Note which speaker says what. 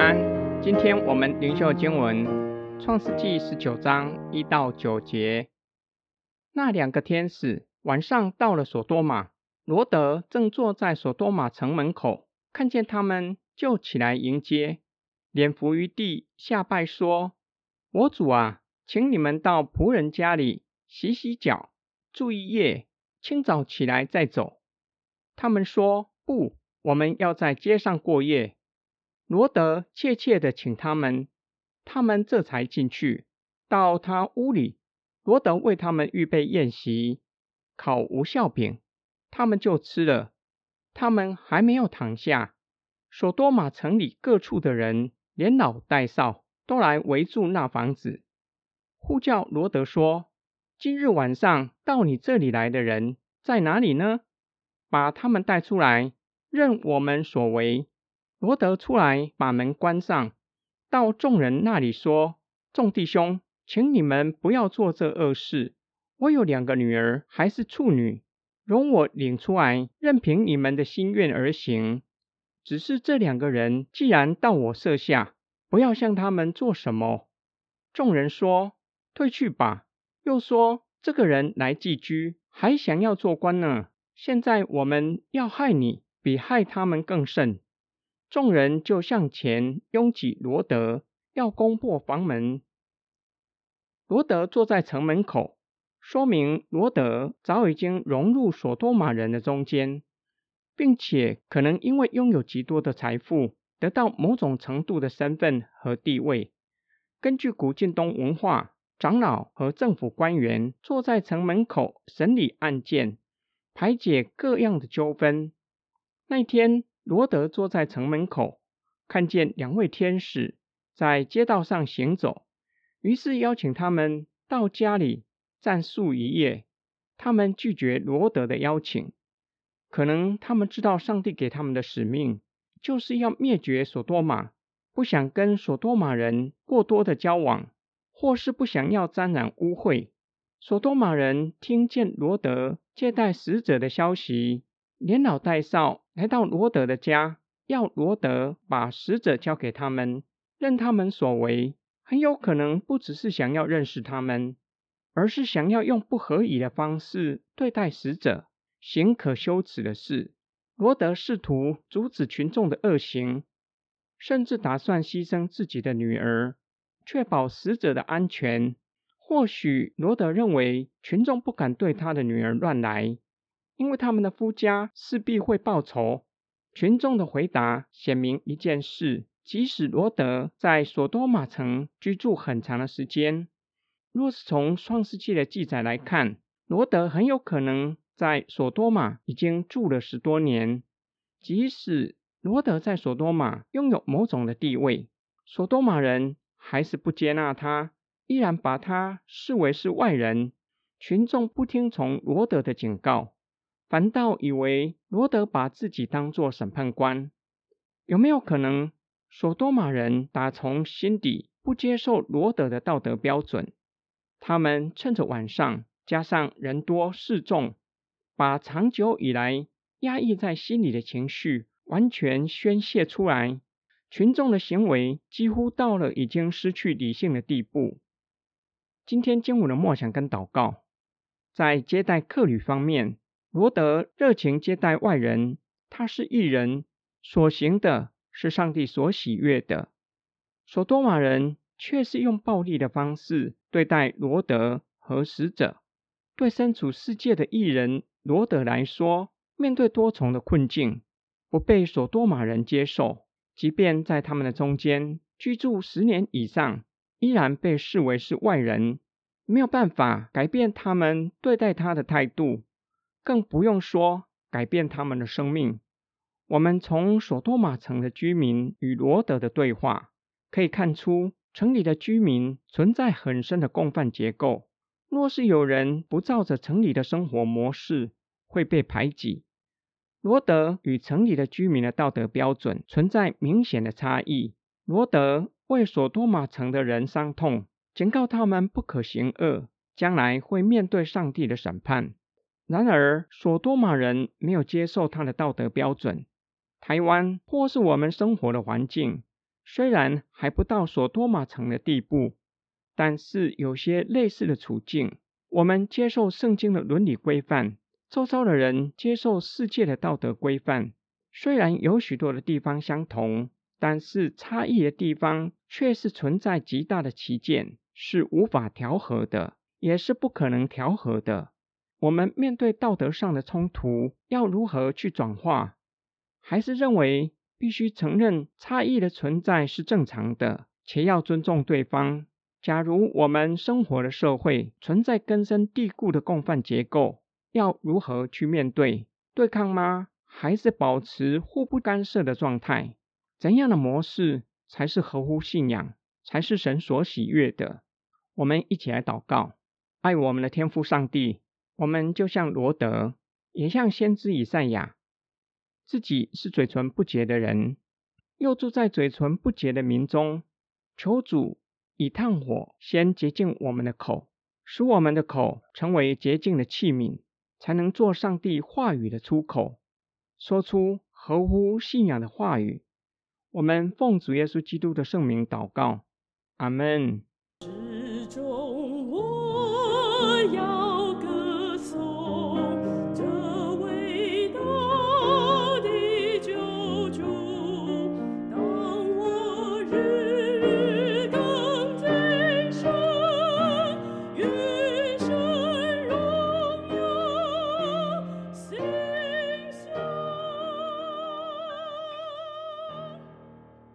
Speaker 1: 安，今天我们灵修经文《创世纪》十九章一到九节。那两个天使晚上到了索多玛，罗德正坐在索多玛城门口，看见他们，就起来迎接，脸伏于地下拜说：“我主啊，请你们到仆人家里洗洗脚，住一夜，清早起来再走。”他们说：“不，我们要在街上过夜。”罗德切切的请他们，他们这才进去到他屋里。罗德为他们预备宴席，烤无效饼，他们就吃了。他们还没有躺下，索多玛城里各处的人，连老带少，都来围住那房子，呼叫罗德说：“今日晚上到你这里来的人在哪里呢？把他们带出来，任我们所为。”罗德出来，把门关上，到众人那里说：“众弟兄，请你们不要做这恶事。我有两个女儿，还是处女，容我领出来，任凭你们的心愿而行。只是这两个人既然到我舍下，不要向他们做什么。”众人说：“退去吧。”又说：“这个人来寄居，还想要做官呢。现在我们要害你，比害他们更甚。”众人就向前拥挤罗德，要攻破房门。罗德坐在城门口，说明罗德早已经融入索多玛人的中间，并且可能因为拥有极多的财富，得到某种程度的身份和地位。根据古晋东文化，长老和政府官员坐在城门口审理案件，排解各样的纠纷。那天。罗德坐在城门口，看见两位天使在街道上行走，于是邀请他们到家里暂宿一夜。他们拒绝罗德的邀请，可能他们知道上帝给他们的使命就是要灭绝索多玛，不想跟索多玛人过多的交往，或是不想要沾染污秽。索多玛人听见罗德接待使者的消息，连老带少。来到罗德的家，要罗德把使者交给他们，任他们所为。很有可能不只是想要认识他们，而是想要用不合理的方式对待使者，行可羞耻的事。罗德试图阻止群众的恶行，甚至打算牺牲自己的女儿，确保使者的安全。或许罗德认为群众不敢对他的女儿乱来。因为他们的夫家势必会报仇。群众的回答显明一件事：即使罗德在索多玛城居住很长的时间，若是从创世纪的记载来看，罗德很有可能在索多玛已经住了十多年。即使罗德在索多玛拥有某种的地位，索多玛人还是不接纳他，依然把他视为是外人。群众不听从罗德的警告。反倒以为罗德把自己当作审判官，有没有可能，索多玛人打从心底不接受罗德的道德标准？他们趁着晚上，加上人多势众，把长久以来压抑在心里的情绪完全宣泄出来。群众的行为几乎到了已经失去理性的地步。今天经文的默想跟祷告，在接待客旅方面。罗德热情接待外人，他是异人，所行的是上帝所喜悦的。索多玛人却是用暴力的方式对待罗德和使者。对身处世界的异人罗德来说，面对多重的困境，不被索多玛人接受，即便在他们的中间居住十年以上，依然被视为是外人，没有办法改变他们对待他的态度。更不用说改变他们的生命。我们从索多玛城的居民与罗德的对话可以看出，城里的居民存在很深的共犯结构。若是有人不照着城里的生活模式，会被排挤。罗德与城里的居民的道德标准存在明显的差异。罗德为索多玛城的人伤痛，警告他们不可行恶，将来会面对上帝的审判。然而，索多玛人没有接受他的道德标准。台湾或是我们生活的环境，虽然还不到所多玛城的地步，但是有些类似的处境。我们接受圣经的伦理规范，周遭的人接受世界的道德规范。虽然有许多的地方相同，但是差异的地方却是存在极大的歧见，是无法调和的，也是不可能调和的。我们面对道德上的冲突，要如何去转化？还是认为必须承认差异的存在是正常的，且要尊重对方？假如我们生活的社会存在根深蒂固的共犯结构，要如何去面对？对抗吗？还是保持互不干涉的状态？怎样的模式才是合乎信仰，才是神所喜悦的？我们一起来祷告：爱我们的天父上帝，我们就像罗德，也像先知以赛亚，自己是嘴唇不洁的人，又住在嘴唇不洁的民中，求主。以炭火先洁净我们的口，使我们的口成为洁净的器皿，才能做上帝话语的出口，说出合乎信仰的话语。我们奉主耶稣基督的圣名祷告，阿门。